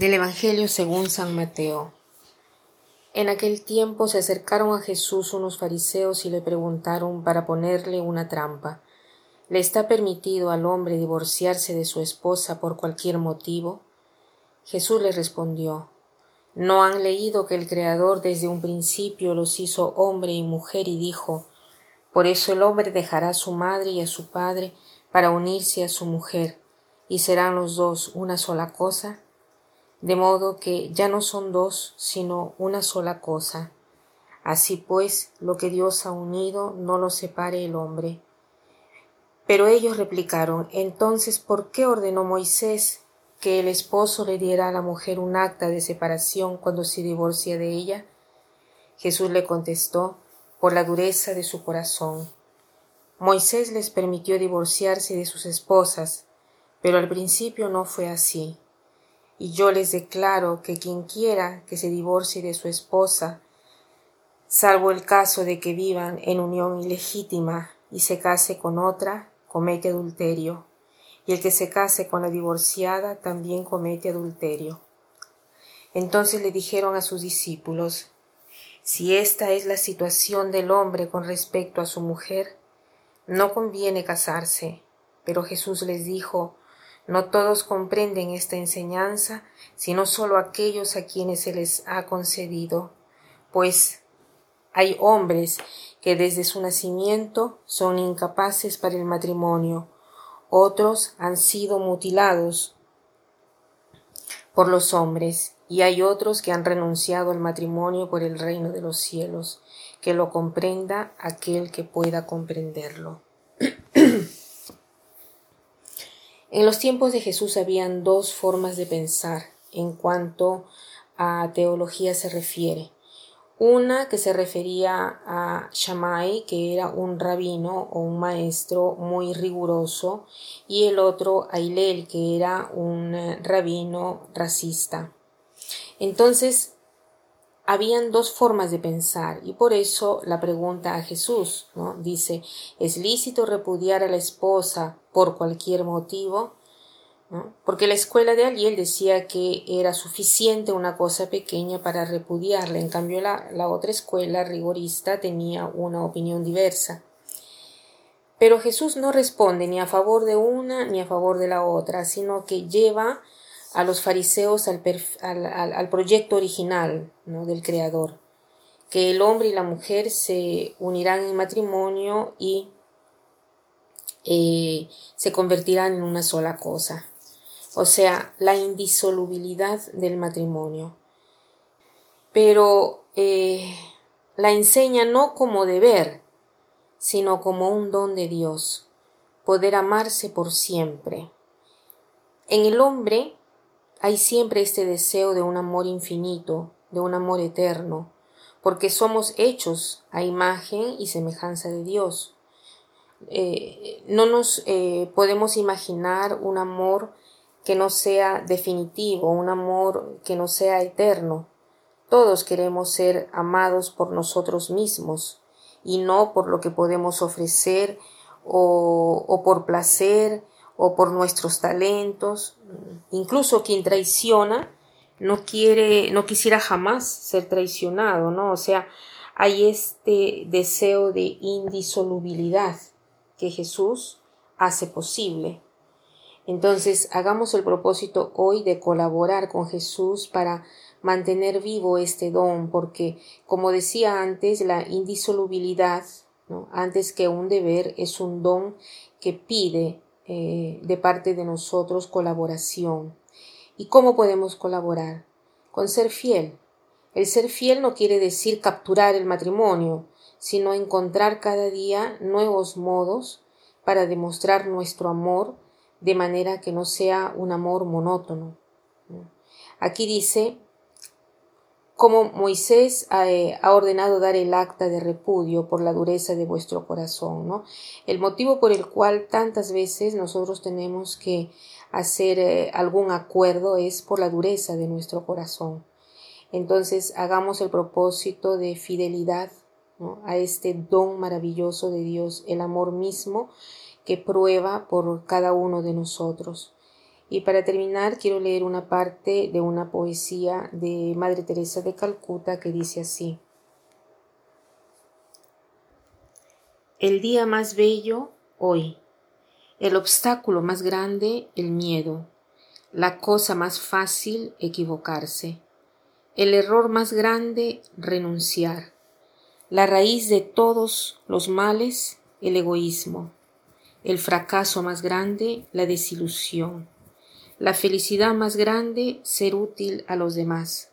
Del Evangelio según San Mateo. En aquel tiempo se acercaron a Jesús unos fariseos y le preguntaron para ponerle una trampa. ¿Le está permitido al hombre divorciarse de su esposa por cualquier motivo? Jesús le respondió ¿No han leído que el Creador desde un principio los hizo hombre y mujer y dijo Por eso el hombre dejará a su madre y a su padre para unirse a su mujer, y serán los dos una sola cosa? De modo que ya no son dos, sino una sola cosa. Así pues, lo que Dios ha unido no lo separe el hombre. Pero ellos replicaron, entonces, ¿por qué ordenó Moisés que el esposo le diera a la mujer un acta de separación cuando se divorcia de ella? Jesús le contestó, por la dureza de su corazón. Moisés les permitió divorciarse de sus esposas, pero al principio no fue así y yo les declaro que quien quiera que se divorcie de su esposa, salvo el caso de que vivan en unión ilegítima y se case con otra, comete adulterio, y el que se case con la divorciada también comete adulterio. Entonces le dijeron a sus discípulos, si esta es la situación del hombre con respecto a su mujer, no conviene casarse. Pero Jesús les dijo, no todos comprenden esta enseñanza, sino sólo aquellos a quienes se les ha concedido, pues hay hombres que desde su nacimiento son incapaces para el matrimonio, otros han sido mutilados por los hombres, y hay otros que han renunciado al matrimonio por el reino de los cielos, que lo comprenda aquel que pueda comprenderlo. En los tiempos de Jesús habían dos formas de pensar en cuanto a teología se refiere. Una que se refería a Shammai, que era un rabino o un maestro muy riguroso, y el otro a Hillel, que era un rabino racista. Entonces, habían dos formas de pensar y por eso la pregunta a Jesús, ¿no? Dice, ¿es lícito repudiar a la esposa por cualquier motivo? Porque la escuela de Aliel decía que era suficiente una cosa pequeña para repudiarla, en cambio la, la otra escuela rigorista tenía una opinión diversa. Pero Jesús no responde ni a favor de una ni a favor de la otra, sino que lleva a los fariseos al, al, proyecto original del Creador, que el hombre y la mujer se unirán en matrimonio y eh, se convertirán en una sola cosa, o sea, la indisolubilidad del matrimonio. Pero eh, la enseña no como deber, sino como un don de Dios, poder amarse por siempre. En el hombre hay siempre este deseo de un amor infinito, de un amor eterno, porque somos hechos a imagen y semejanza de Dios. Eh, no nos eh, podemos imaginar un amor que no sea definitivo, un amor que no sea eterno. Todos queremos ser amados por nosotros mismos y no por lo que podemos ofrecer o, o por placer o por nuestros talentos. Incluso quien traiciona no quiere, no quisiera jamás ser traicionado, ¿no? O sea, hay este deseo de indisolubilidad que Jesús hace posible. Entonces, hagamos el propósito hoy de colaborar con Jesús para mantener vivo este don, porque, como decía antes, la indisolubilidad, ¿no? antes que un deber, es un don que pide eh, de parte de nosotros colaboración. ¿Y cómo podemos colaborar? Con ser fiel. El ser fiel no quiere decir capturar el matrimonio, sino encontrar cada día nuevos modos para demostrar nuestro amor de manera que no sea un amor monótono. Aquí dice como Moisés eh, ha, ordenado dar el acta de repudio por la dureza de vuestro corazón, ¿no? El motivo por el cual tantas veces nosotros tenemos que hacer eh, algún acuerdo es por la dureza de nuestro corazón. Entonces hagamos el propósito de fidelidad a este don maravilloso de Dios, el amor mismo que prueba por cada uno de nosotros. Y para terminar, quiero leer una parte de una poesía de Madre Teresa de Calcuta que dice así. El día más bello, hoy. El obstáculo más grande, el miedo. La cosa más fácil, equivocarse. El error más grande, renunciar. La raíz de todos los males, el egoísmo. El fracaso más grande, la desilusión la felicidad más grande, ser útil a los demás.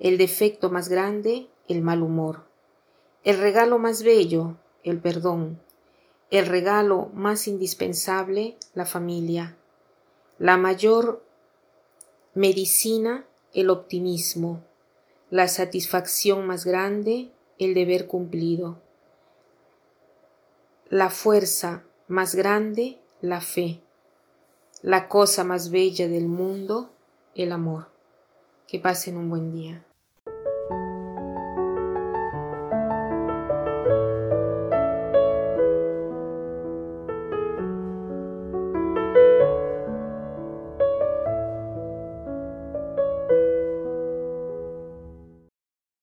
El defecto más grande, el mal humor. El regalo más bello, el perdón. El regalo más indispensable, la familia. La mayor medicina, el optimismo. La satisfacción más grande, el deber cumplido. La fuerza más grande, la fe la cosa más bella del mundo, el amor. Que pasen un buen día.